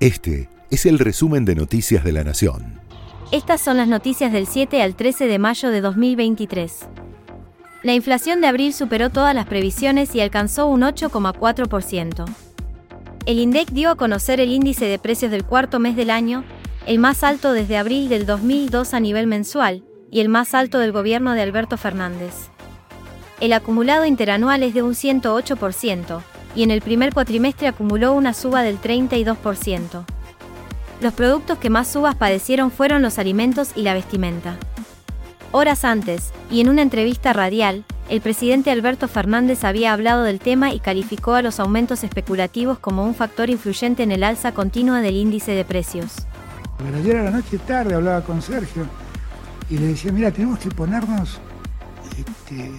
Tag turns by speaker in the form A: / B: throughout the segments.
A: Este es el resumen de Noticias de la Nación.
B: Estas son las noticias del 7 al 13 de mayo de 2023. La inflación de abril superó todas las previsiones y alcanzó un 8,4%. El INDEC dio a conocer el índice de precios del cuarto mes del año, el más alto desde abril del 2002 a nivel mensual, y el más alto del gobierno de Alberto Fernández. El acumulado interanual es de un 108%, y en el primer cuatrimestre acumuló una suba del 32%. Los productos que más subas padecieron fueron los alimentos y la vestimenta. Horas antes, y en una entrevista radial, el presidente Alberto Fernández había hablado del tema y calificó a los aumentos especulativos como un factor influyente en el alza continua del índice de precios.
C: ayer a la noche tarde hablaba con Sergio y le decía, mira, tenemos que ponernos este,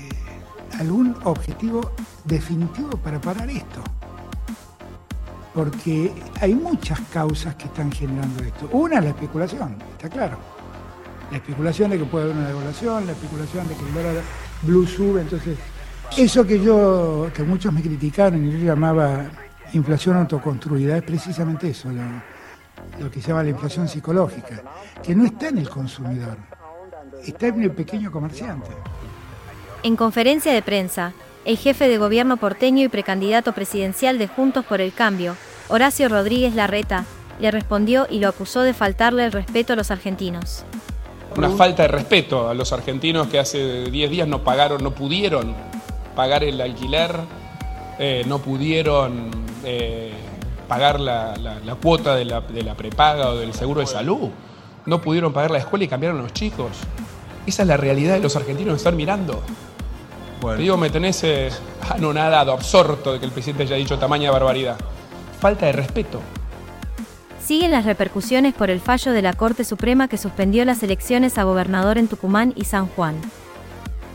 C: algún objetivo definitivo para parar esto. Porque hay muchas causas que están generando esto. Una es la especulación, está claro. La especulación de que puede haber una devaluación, la especulación de que el dólar blue sube, entonces eso que yo, que muchos me criticaron y yo llamaba inflación autoconstruida, es precisamente eso, lo, lo que se llama la inflación psicológica, que no está en el consumidor, está en el pequeño comerciante.
B: En conferencia de prensa, el jefe de gobierno porteño y precandidato presidencial de Juntos por el Cambio, Horacio Rodríguez Larreta, le respondió y lo acusó de faltarle el respeto a los argentinos.
D: Una falta de respeto a los argentinos que hace 10 días no pagaron, no pudieron pagar el alquiler, eh, no pudieron eh, pagar la, cuota de la, prepaga o del seguro de salud, no pudieron pagar la escuela y cambiaron los chicos. Esa es la realidad de los argentinos que están mirando. Te digo, me tenés eh, anonadado, absorto de que el presidente haya dicho tamaña barbaridad. Falta de respeto.
B: Siguen las repercusiones por el fallo de la Corte Suprema que suspendió las elecciones a gobernador en Tucumán y San Juan.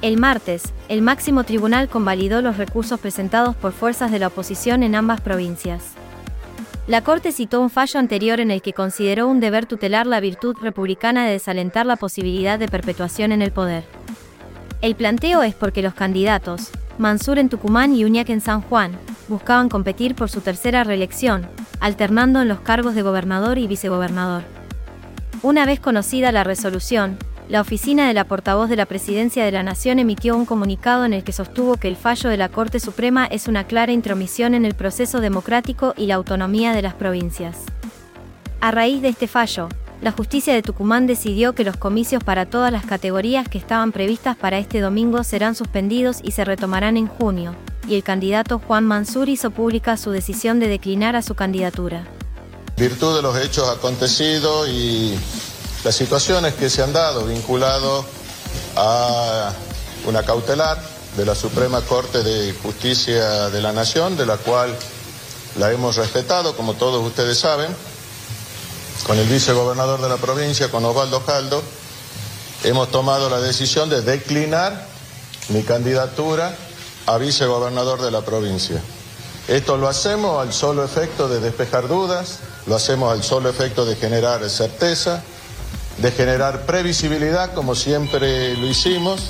B: El martes, el máximo tribunal convalidó los recursos presentados por fuerzas de la oposición en ambas provincias. La Corte citó un fallo anterior en el que consideró un deber tutelar la virtud republicana de desalentar la posibilidad de perpetuación en el poder. El planteo es porque los candidatos, Mansur en Tucumán y Uñac en San Juan, buscaban competir por su tercera reelección, alternando en los cargos de gobernador y vicegobernador. Una vez conocida la resolución, la oficina de la portavoz de la Presidencia de la Nación emitió un comunicado en el que sostuvo que el fallo de la Corte Suprema es una clara intromisión en el proceso democrático y la autonomía de las provincias. A raíz de este fallo, la justicia de Tucumán decidió que los comicios para todas las categorías que estaban previstas para este domingo serán suspendidos y se retomarán en junio, y el candidato Juan Mansur hizo pública su decisión de declinar a su candidatura.
E: Virtud de los hechos acontecidos y las situaciones que se han dado vinculado a una cautelar de la Suprema Corte de Justicia de la Nación, de la cual la hemos respetado, como todos ustedes saben, con el vicegobernador de la provincia, con Osvaldo Caldo, hemos tomado la decisión de declinar mi candidatura a vicegobernador de la provincia. Esto lo hacemos al solo efecto de despejar dudas, lo hacemos al solo efecto de generar certeza, de generar previsibilidad, como siempre lo hicimos.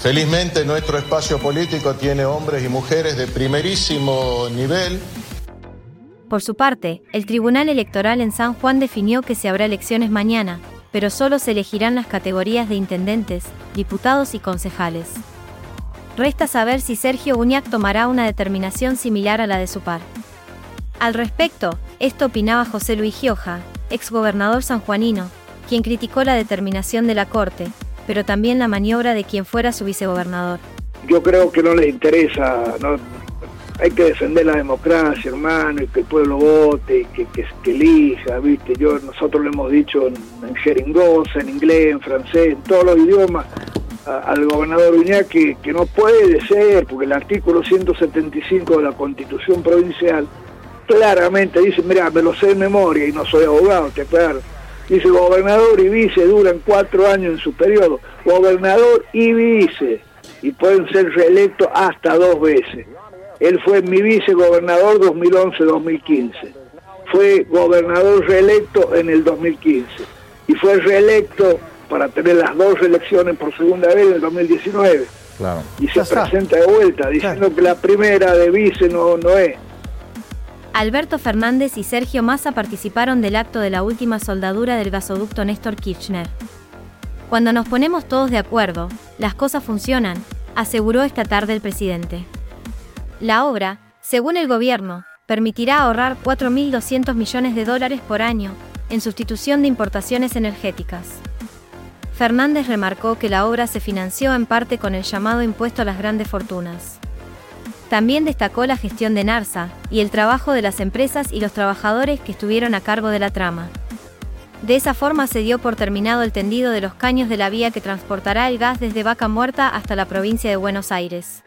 E: Felizmente nuestro espacio político tiene hombres y mujeres de primerísimo nivel
B: por su parte, el Tribunal Electoral en San Juan definió que se habrá elecciones mañana, pero solo se elegirán las categorías de intendentes, diputados y concejales. Resta saber si Sergio Uñac tomará una determinación similar a la de su par. Al respecto, esto opinaba José Luis Gioja, exgobernador sanjuanino, quien criticó la determinación de la Corte, pero también la maniobra de quien fuera su vicegobernador.
F: Yo creo que no les interesa, hay que defender la democracia, hermano, y que el pueblo vote, y que, elija, ¿viste? Yo, nosotros lo hemos dicho en, en en inglés, en francés, en todos los idiomas, al gobernador Uñá que, no puede ser, porque el artículo 175 de la Constitución Provincial claramente dice, mira, me lo sé de memoria y no soy abogado, te aclaro. Dice, gobernador y vice duran cuatro años en su periodo. Gobernador y vice. Y pueden ser reelectos hasta dos veces. Él fue mi vicegobernador 2011-2015. Fue gobernador reelecto en el 2015. Y fue reelecto para tener las dos reelecciones por segunda vez en el 2019. Y se presenta de vuelta diciendo que la primera de vice no, no es.
B: Alberto Fernández y Sergio Massa participaron del acto de la última soldadura del gasoducto Néstor Kirchner. Cuando nos ponemos todos de acuerdo, las cosas funcionan, aseguró esta tarde el presidente. La obra, según el gobierno, permitirá ahorrar 4.200 millones de dólares por año en sustitución de importaciones energéticas. Fernández remarcó que la obra se financió en parte con el llamado impuesto a las grandes fortunas. También destacó la gestión de NARSA y el trabajo de las empresas y los trabajadores que estuvieron a cargo de la trama. De esa forma se dio por terminado el tendido de los caños de la vía que transportará el gas desde Vaca Muerta hasta la provincia de Buenos Aires.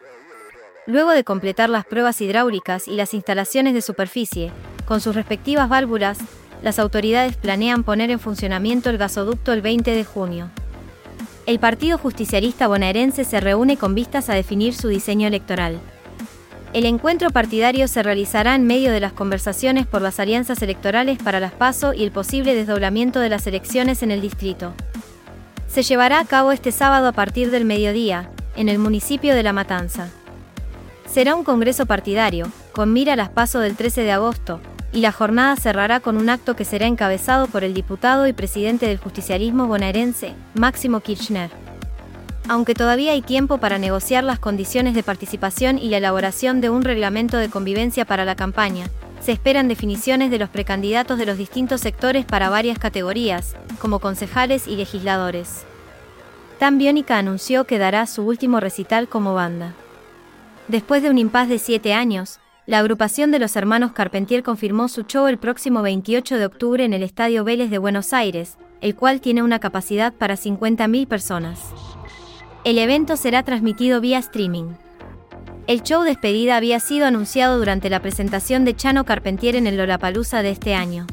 B: Luego de completar las pruebas hidráulicas y las instalaciones de superficie, con sus respectivas válvulas, las autoridades planean poner en funcionamiento el gasoducto el 20 de junio. El Partido Justicialista Bonaerense se reúne con vistas a definir su diseño electoral. El encuentro partidario se realizará en medio de las conversaciones por las alianzas electorales para las PASO y el posible desdoblamiento de las elecciones en el distrito. Se llevará a cabo este sábado a partir del mediodía, en el municipio de La Matanza. Será un congreso partidario, con mira a las paso del 13 de agosto, y la jornada cerrará con un acto que será encabezado por el diputado y presidente del justicialismo bonaerense, Máximo Kirchner. Aunque todavía hay tiempo para negociar las condiciones de participación y la elaboración de un reglamento de convivencia para la campaña, se esperan definiciones de los precandidatos de los distintos sectores para varias categorías, como concejales y legisladores. Tan Biónica anunció que dará su último recital como banda. Después de un impas de siete años, la agrupación de los hermanos Carpentier confirmó su show el próximo 28 de octubre en el Estadio Vélez de Buenos Aires, el cual tiene una capacidad para 50.000 personas. El evento será transmitido vía streaming. El show despedida había sido anunciado durante la presentación de Chano Carpentier en el Lollapalooza de este año.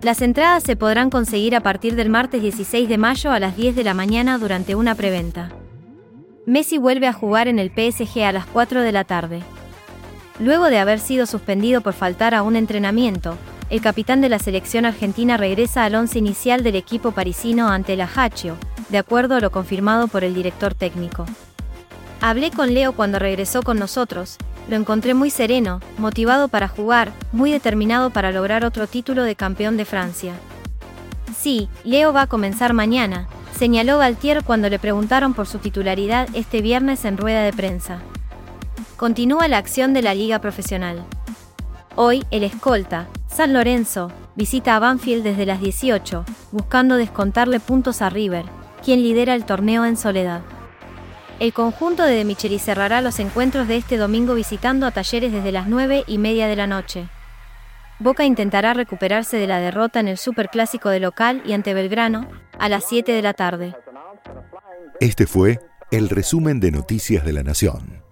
B: Las entradas se podrán conseguir a partir del martes 16 de mayo a las 10 de la mañana durante una preventa. Messi vuelve a jugar en el PSG a las 4 de la tarde. Luego de haber sido suspendido por faltar a un entrenamiento, el capitán de la selección argentina regresa al once inicial del equipo parisino ante el Ajaccio, de acuerdo a lo confirmado por el director técnico. Hablé con Leo cuando regresó con nosotros, lo encontré muy sereno, motivado para jugar, muy determinado para lograr otro título de campeón de Francia. Sí, Leo va a comenzar mañana, señaló Galtier cuando le preguntaron por su titularidad este viernes en rueda de prensa. Continúa la acción de la liga profesional. Hoy, el escolta, San Lorenzo, visita a Banfield desde las 18, buscando descontarle puntos a River, quien lidera el torneo en soledad. El conjunto de De Micheli cerrará los encuentros de este domingo visitando a Talleres desde las 9 y media de la noche. Boca intentará recuperarse de la derrota en el Superclásico de local y ante Belgrano, a las 7 de la tarde.
A: Este fue el resumen de Noticias de la Nación.